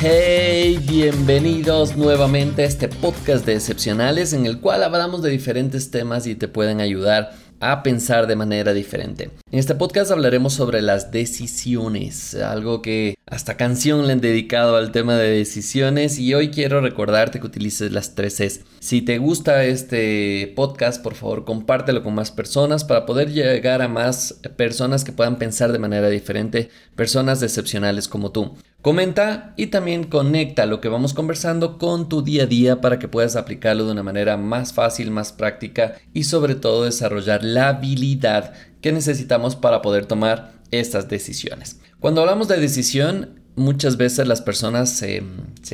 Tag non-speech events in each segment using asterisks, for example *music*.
Hey, bienvenidos nuevamente a este podcast de excepcionales en el cual hablamos de diferentes temas y te pueden ayudar a pensar de manera diferente. En este podcast hablaremos sobre las decisiones, algo que hasta canción le han dedicado al tema de decisiones y hoy quiero recordarte que utilices las tres Es. Si te gusta este podcast, por favor compártelo con más personas para poder llegar a más personas que puedan pensar de manera diferente, personas excepcionales como tú. Comenta y también conecta lo que vamos conversando con tu día a día para que puedas aplicarlo de una manera más fácil, más práctica y sobre todo desarrollar la habilidad que necesitamos para poder tomar estas decisiones. Cuando hablamos de decisión, muchas veces las personas se,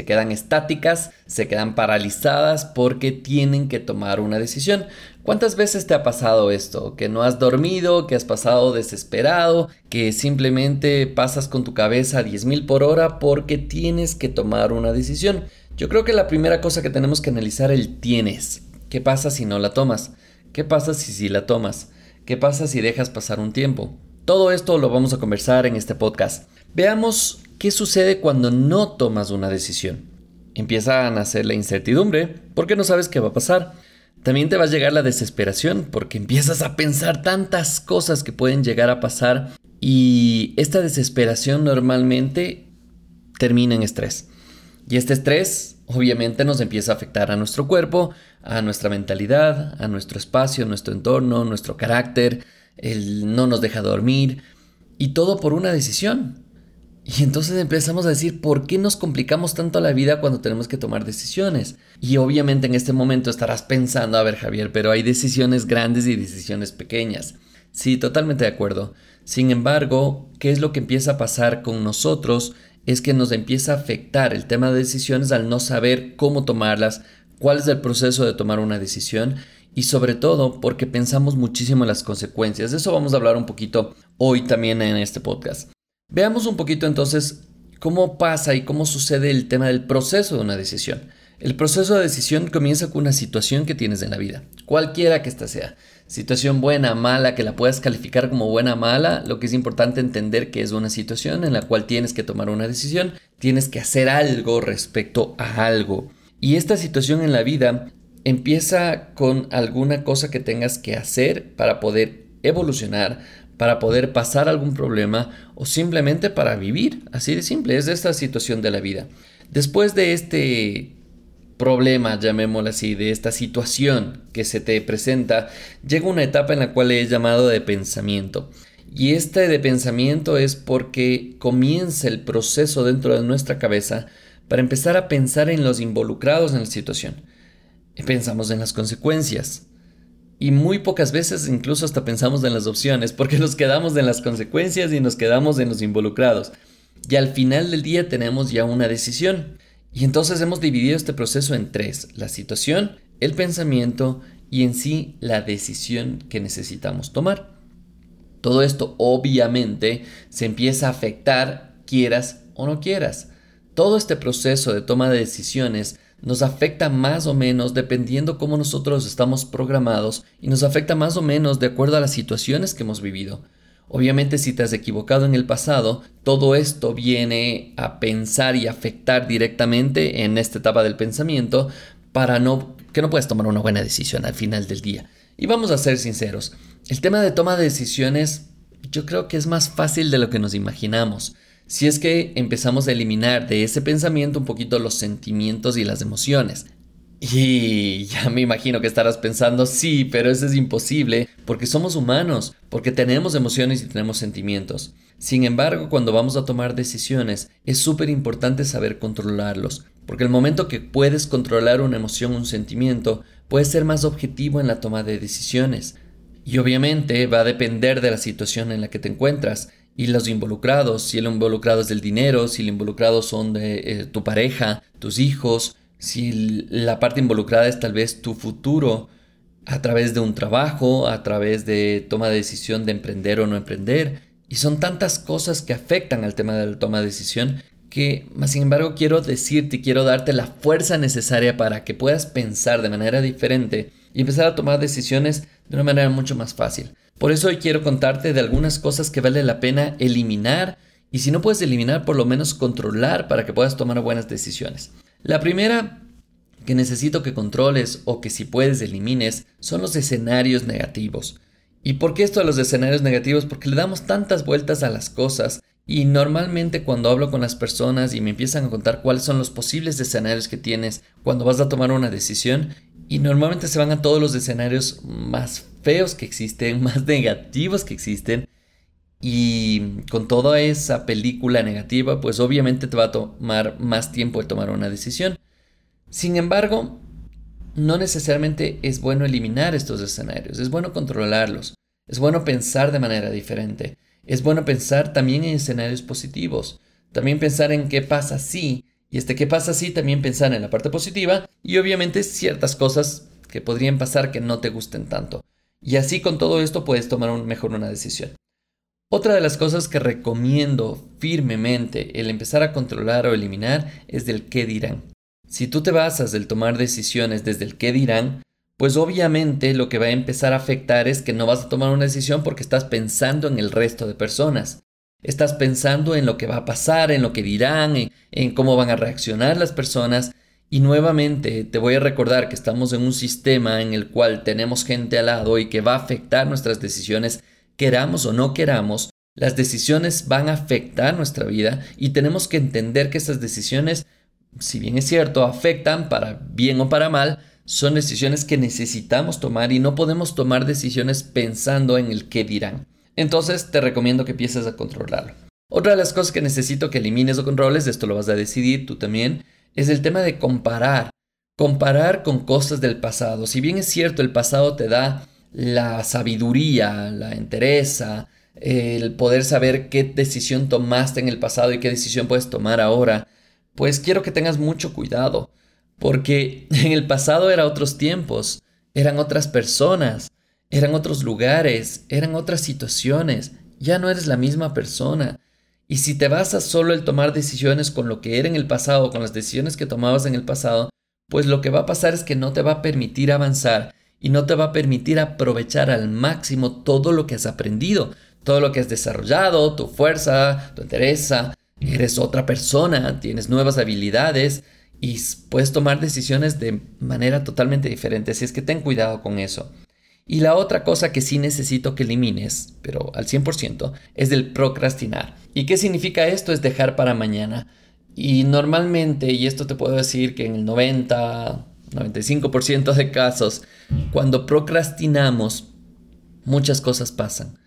quedan estáticas, se quedan paralizadas porque tienen que tomar una decisión. ¿Cuántas veces te ha pasado esto? Que no has dormido, que has pasado desesperado, que simplemente pasas con tu cabeza a 10.000 por hora porque tienes que tomar una decisión. Yo creo que la primera cosa que tenemos que analizar es el tienes. ¿Qué pasa si no la tomas? ¿Qué pasa si sí la tomas? ¿Qué pasa si dejas pasar un tiempo? Todo esto lo vamos a conversar en este podcast. Veamos qué sucede cuando no tomas una decisión. Empieza a nacer la incertidumbre porque no sabes qué va a pasar. También te va a llegar la desesperación porque empiezas a pensar tantas cosas que pueden llegar a pasar y esta desesperación normalmente termina en estrés. Y este estrés obviamente nos empieza a afectar a nuestro cuerpo, a nuestra mentalidad, a nuestro espacio, nuestro entorno, nuestro carácter, él no nos deja dormir y todo por una decisión. Y entonces empezamos a decir, ¿por qué nos complicamos tanto la vida cuando tenemos que tomar decisiones? Y obviamente en este momento estarás pensando, a ver Javier, pero hay decisiones grandes y decisiones pequeñas. Sí, totalmente de acuerdo. Sin embargo, ¿qué es lo que empieza a pasar con nosotros? Es que nos empieza a afectar el tema de decisiones al no saber cómo tomarlas, cuál es el proceso de tomar una decisión y sobre todo porque pensamos muchísimo en las consecuencias. De eso vamos a hablar un poquito hoy también en este podcast. Veamos un poquito entonces cómo pasa y cómo sucede el tema del proceso de una decisión. El proceso de decisión comienza con una situación que tienes en la vida, cualquiera que ésta sea. Situación buena, mala, que la puedas calificar como buena, mala, lo que es importante entender que es una situación en la cual tienes que tomar una decisión, tienes que hacer algo respecto a algo. Y esta situación en la vida Empieza con alguna cosa que tengas que hacer para poder evolucionar, para poder pasar algún problema o simplemente para vivir. Así de simple, es esta situación de la vida. Después de este problema, llamémoslo así, de esta situación que se te presenta, llega una etapa en la cual he llamado de pensamiento. Y este de pensamiento es porque comienza el proceso dentro de nuestra cabeza para empezar a pensar en los involucrados en la situación pensamos en las consecuencias. Y muy pocas veces incluso hasta pensamos en las opciones, porque nos quedamos en las consecuencias y nos quedamos en los involucrados. Y al final del día tenemos ya una decisión. Y entonces hemos dividido este proceso en tres, la situación, el pensamiento y en sí la decisión que necesitamos tomar. Todo esto obviamente se empieza a afectar quieras o no quieras. Todo este proceso de toma de decisiones nos afecta más o menos dependiendo cómo nosotros estamos programados y nos afecta más o menos de acuerdo a las situaciones que hemos vivido. Obviamente si te has equivocado en el pasado, todo esto viene a pensar y afectar directamente en esta etapa del pensamiento para que no puedas tomar una buena decisión al final del día. Y vamos a ser sinceros, el tema de toma de decisiones yo creo que es más fácil de lo que nos imaginamos si es que empezamos a eliminar de ese pensamiento un poquito los sentimientos y las emociones. Y ya me imagino que estarás pensando, sí, pero eso es imposible, porque somos humanos, porque tenemos emociones y tenemos sentimientos. Sin embargo, cuando vamos a tomar decisiones, es súper importante saber controlarlos, porque el momento que puedes controlar una emoción o un sentimiento, puedes ser más objetivo en la toma de decisiones. Y obviamente va a depender de la situación en la que te encuentras y los involucrados, si el involucrado es del dinero, si el involucrado son de eh, tu pareja, tus hijos, si la parte involucrada es tal vez tu futuro a través de un trabajo, a través de toma de decisión de emprender o no emprender. Y son tantas cosas que afectan al tema de la toma de decisión que, más sin embargo, quiero decirte quiero darte la fuerza necesaria para que puedas pensar de manera diferente y empezar a tomar decisiones de una manera mucho más fácil. Por eso hoy quiero contarte de algunas cosas que vale la pena eliminar y si no puedes eliminar, por lo menos controlar para que puedas tomar buenas decisiones. La primera que necesito que controles o que si puedes elimines son los escenarios negativos. ¿Y por qué esto de los escenarios negativos? Porque le damos tantas vueltas a las cosas y normalmente cuando hablo con las personas y me empiezan a contar cuáles son los posibles escenarios que tienes cuando vas a tomar una decisión, y normalmente se van a todos los escenarios más feos que existen, *laughs* más negativos que existen. Y con toda esa película negativa, pues obviamente te va a tomar más tiempo de tomar una decisión. Sin embargo, no necesariamente es bueno eliminar estos escenarios, es bueno controlarlos, es bueno pensar de manera diferente, es bueno pensar también en escenarios positivos, también pensar en qué pasa si y este qué pasa si también pensar en la parte positiva y obviamente ciertas cosas que podrían pasar que no te gusten tanto. Y así con todo esto puedes tomar mejor una decisión. Otra de las cosas que recomiendo firmemente el empezar a controlar o eliminar es del qué dirán. Si tú te basas del tomar decisiones desde el qué dirán, pues obviamente lo que va a empezar a afectar es que no vas a tomar una decisión porque estás pensando en el resto de personas. Estás pensando en lo que va a pasar, en lo que dirán, en, cómo van a reaccionar las personas. Y nuevamente te voy a recordar que estamos en un sistema en el cual tenemos gente al lado y que va a afectar nuestras decisiones, queramos o no queramos. Las decisiones van a afectar nuestra vida y tenemos que entender que estas decisiones, si bien es cierto, afectan para bien o para mal, son decisiones que necesitamos tomar y no podemos tomar decisiones pensando en el qué dirán. Entonces te recomiendo que empieces a controlarlo. Otra de las cosas que necesito que elimines o controles, esto lo vas a decidir tú también, es el tema de comparar. Comparar con cosas del pasado. Si bien es cierto, el pasado te da la sabiduría, la entereza, el poder saber qué decisión tomaste en el pasado y qué decisión puedes tomar ahora, pues quiero que tengas mucho cuidado, porque *laughs* en el pasado eran otros tiempos, eran otras personas, eran otros lugares, eran otras situaciones, ya no eres la misma persona. Y si te basas solo en tomar decisiones con lo que era en el pasado, con las decisiones que tomabas en el pasado, pues lo que va a pasar es que no te va a permitir avanzar y no te va a permitir aprovechar al máximo todo lo que has aprendido, todo lo que has desarrollado, tu fuerza, tu entereza. Eres otra persona, tienes nuevas habilidades y puedes tomar decisiones de manera totalmente diferente. Así es que ten cuidado con eso. Y la otra cosa que sí necesito que elimines, pero al 100%, es del procrastinar. ¿Y qué significa esto? Es dejar para mañana. Y normalmente, y esto te puedo decir que en el 90, 95% de casos, cuando procrastinamos, muchas cosas pasan.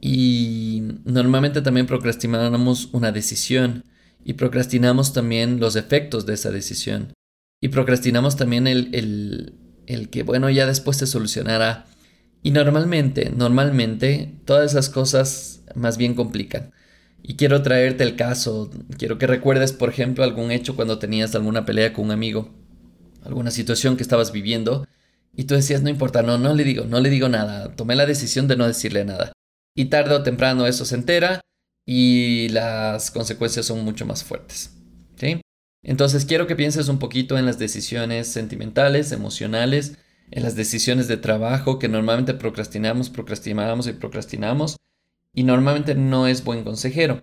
Y normalmente también procrastinamos una decisión y procrastinamos también los efectos de esa decisión. Y procrastinamos también el, el, el que, bueno, ya después se solucionará. Y normalmente, normalmente, todas esas cosas más bien complican. Y quiero traerte el caso, quiero que recuerdes, por ejemplo, algún hecho cuando tenías alguna pelea con un amigo, alguna situación que estabas viviendo, y tú decías, no importa, no, no le digo, no le digo nada, tomé la decisión de no decirle nada. Y tarde o temprano eso se entera y las consecuencias son mucho más fuertes. Entonces quiero que pienses un poquito en las decisiones sentimentales, emocionales, en las decisiones de trabajo que normalmente procrastinamos, procrastinamos y procrastinamos y normalmente no es buen consejero.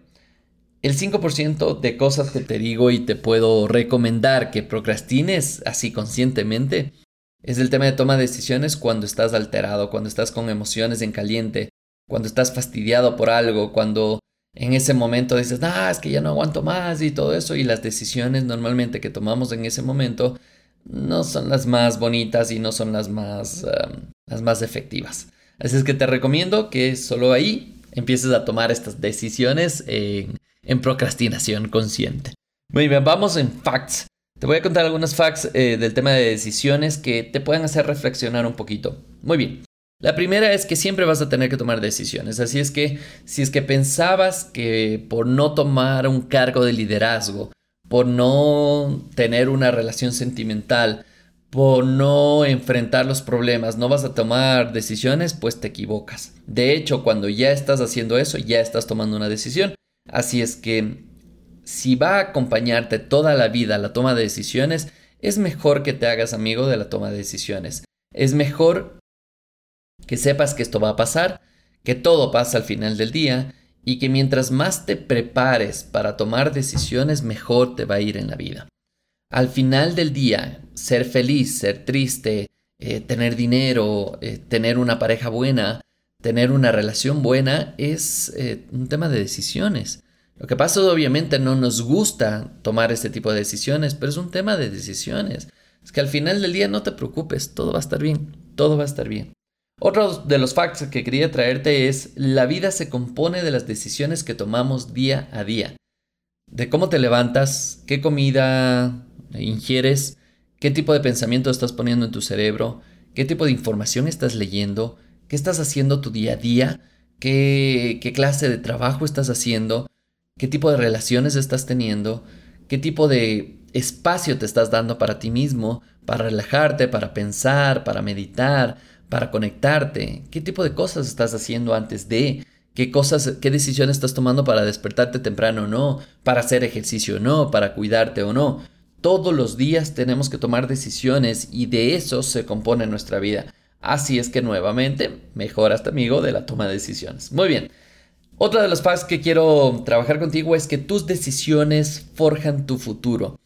El 5% de cosas que te digo y te puedo recomendar que procrastines así conscientemente es el tema de toma de decisiones cuando estás alterado, cuando estás con emociones en caliente, cuando estás fastidiado por algo, cuando en ese momento dices, ah, es que ya no aguanto más y todo eso, y las decisiones normalmente que tomamos en ese momento no son las más bonitas y no son las más, las más efectivas. Así es que te recomiendo que solo ahí empieces a tomar estas decisiones en, procrastinación consciente. Muy bien, vamos en facts. Te voy a contar algunos facts eh, del tema de decisiones que te pueden hacer reflexionar un poquito. Muy bien. La primera es que siempre vas a tener que tomar decisiones, así es que si es que pensabas que por no tomar un cargo de liderazgo, por no tener una relación sentimental, por no enfrentar los problemas, no vas a tomar decisiones, pues te equivocas. De hecho, cuando ya estás haciendo eso, ya estás tomando una decisión. Así es que si va a acompañarte toda la vida la toma de decisiones, es mejor que te hagas amigo de la toma de decisiones. Es mejor que sepas que esto va a pasar, que todo pasa al final del día y que mientras más te prepares para tomar decisiones, mejor te va a ir en la vida. Al final del día, ser feliz, ser triste, eh, tener dinero, eh, tener una pareja buena, tener una relación buena, es eh, un tema de decisiones. Lo que pasa obviamente no nos gusta tomar este tipo de decisiones, pero es un tema de decisiones. Es que al final del día no te preocupes, todo va a estar bien, todo va a estar bien. Otro de los facts que quería traerte es, la vida se compone de las decisiones que tomamos día a día. De cómo te levantas, qué comida ingieres, qué tipo de pensamiento estás poniendo en tu cerebro, qué tipo de información estás leyendo, qué estás haciendo tu día a día, qué, qué clase de trabajo estás haciendo, qué tipo de relaciones estás teniendo, qué tipo de espacio te estás dando para ti mismo, para relajarte, para pensar, para meditar, para conectarte? ¿Qué tipo de cosas estás haciendo antes de? ¿Qué cosas, qué decisiones estás tomando para despertarte temprano o no? ¿Para hacer ejercicio o no? ¿Para cuidarte o no? Todos los días tenemos que tomar decisiones y de eso se compone nuestra vida. Así es que nuevamente, mejora este amigo de la toma de decisiones. Muy bien. Otra de los facts que quiero trabajar contigo es que tus decisiones forjan tu futuro.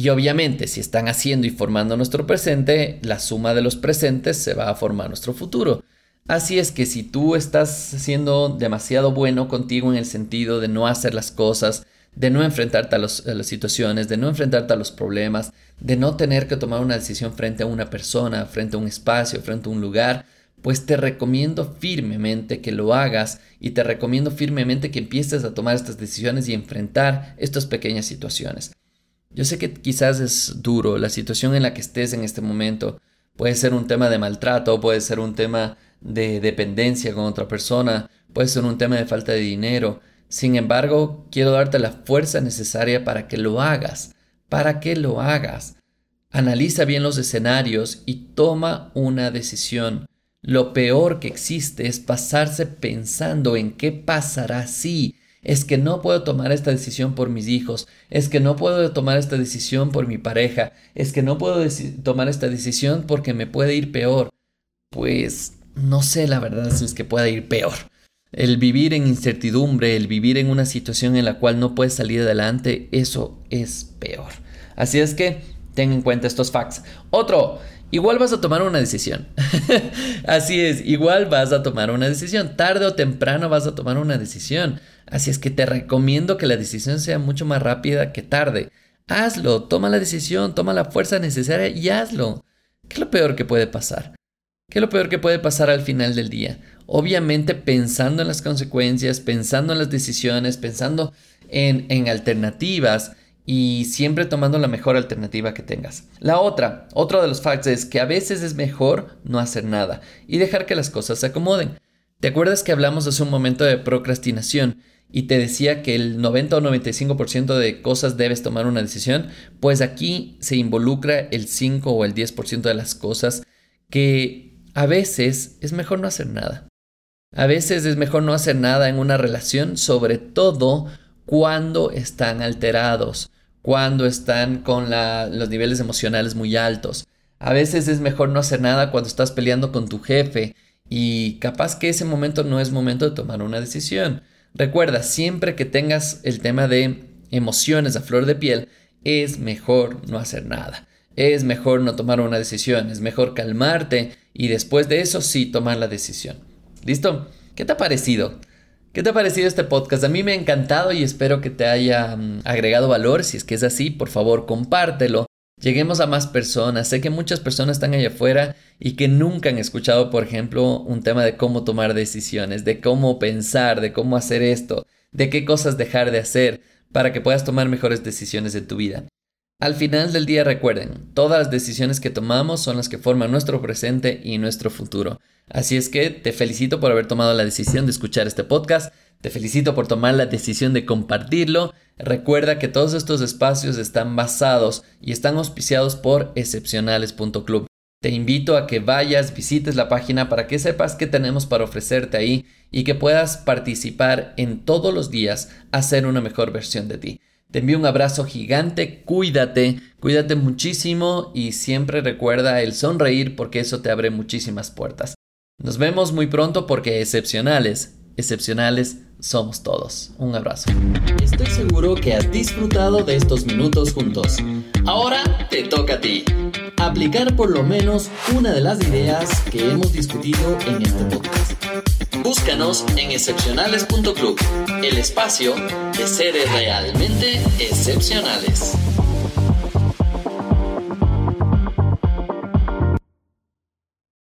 Y obviamente, si están haciendo y formando nuestro presente, la suma de los presentes se va a formar nuestro futuro. Así es que si tú estás siendo demasiado bueno contigo en el sentido de no hacer las cosas, de no enfrentarte a, las situaciones, de no enfrentarte a los problemas, de no tener que tomar una decisión frente a una persona, frente a un espacio, frente a un lugar, pues te recomiendo firmemente que lo hagas y te recomiendo firmemente que empieces a tomar estas decisiones y enfrentar estas pequeñas situaciones. Yo sé que quizás es duro la situación en la que estés en este momento. Puede ser un tema de maltrato, puede ser un tema de dependencia con otra persona, puede ser un tema de falta de dinero. Sin embargo, quiero darte la fuerza necesaria para que lo hagas, para que lo hagas. Analiza bien los escenarios y toma una decisión. Lo peor que existe es pasarse pensando en qué pasará si, es que no puedo tomar esta decisión por mis hijos, es que no puedo tomar esta decisión por mi pareja, es que no puedo tomar esta decisión porque me puede ir peor. Pues no sé la verdad si es que pueda ir peor. El vivir en incertidumbre, el vivir en una situación en la cual no puedes salir adelante, eso es peor. Así es que ten en cuenta estos facts. Otro, igual vas a tomar una decisión. *laughs* Así es, igual vas a tomar una decisión. Tarde o temprano vas a tomar una decisión. Así es que te recomiendo que la decisión sea mucho más rápida que tarde. Hazlo, toma la decisión, toma la fuerza necesaria y hazlo. ¿Qué es lo peor que puede pasar? ¿Qué es lo peor que puede pasar al final del día? Obviamente pensando en las consecuencias, pensando en las decisiones, pensando en, en alternativas y siempre tomando la mejor alternativa que tengas. La otra, otro de los facts es que a veces es mejor no hacer nada y dejar que las cosas se acomoden. ¿Te acuerdas que hablamos hace un momento de procrastinación? Y te decía que el 90 o 95% de cosas debes tomar una decisión, pues aquí se involucra el 5 o el 10% de las cosas que a veces es mejor no hacer nada. A veces es mejor no hacer nada en una relación, sobre todo cuando están alterados, cuando están con los niveles emocionales muy altos. A veces es mejor no hacer nada cuando estás peleando con tu jefe y capaz que ese momento no es momento de tomar una decisión. Recuerda, siempre que tengas el tema de emociones a flor de piel, es mejor no hacer nada. Es mejor no tomar una decisión, es mejor calmarte y después de eso sí tomar la decisión. ¿Listo? ¿Qué te ha parecido? ¿Qué te ha parecido este podcast? A mí me ha encantado y espero que te haya mm, agregado valor. Si es que es así, por favor, compártelo. Lleguemos a más personas. Sé que muchas personas están allá afuera y que nunca han escuchado, por ejemplo, un tema de cómo tomar decisiones, de cómo pensar, de cómo hacer esto, de qué cosas dejar de hacer para que puedas tomar mejores decisiones en tu vida. Al final del día recuerden, todas las decisiones que tomamos son las que forman nuestro presente y nuestro futuro. Así es que te felicito por haber tomado la decisión de escuchar este podcast. Te felicito por tomar la decisión de compartirlo. Recuerda que todos estos espacios están basados y están auspiciados por excepcionales.club. Te invito a que vayas, visites la página para que sepas qué tenemos para ofrecerte ahí y que puedas participar en todos los días a ser una mejor versión de ti. Te envío un abrazo gigante, cuídate, cuídate muchísimo y siempre recuerda el sonreír porque eso te abre muchísimas puertas. Nos vemos muy pronto porque excepcionales, excepcionales somos todos. Un abrazo. Estoy seguro que has disfrutado de estos minutos juntos. Ahora te toca a ti. Aplicar por lo menos una de las ideas que hemos discutido en este podcast. Búscanos en excepcionales.club, el espacio de seres realmente excepcionales.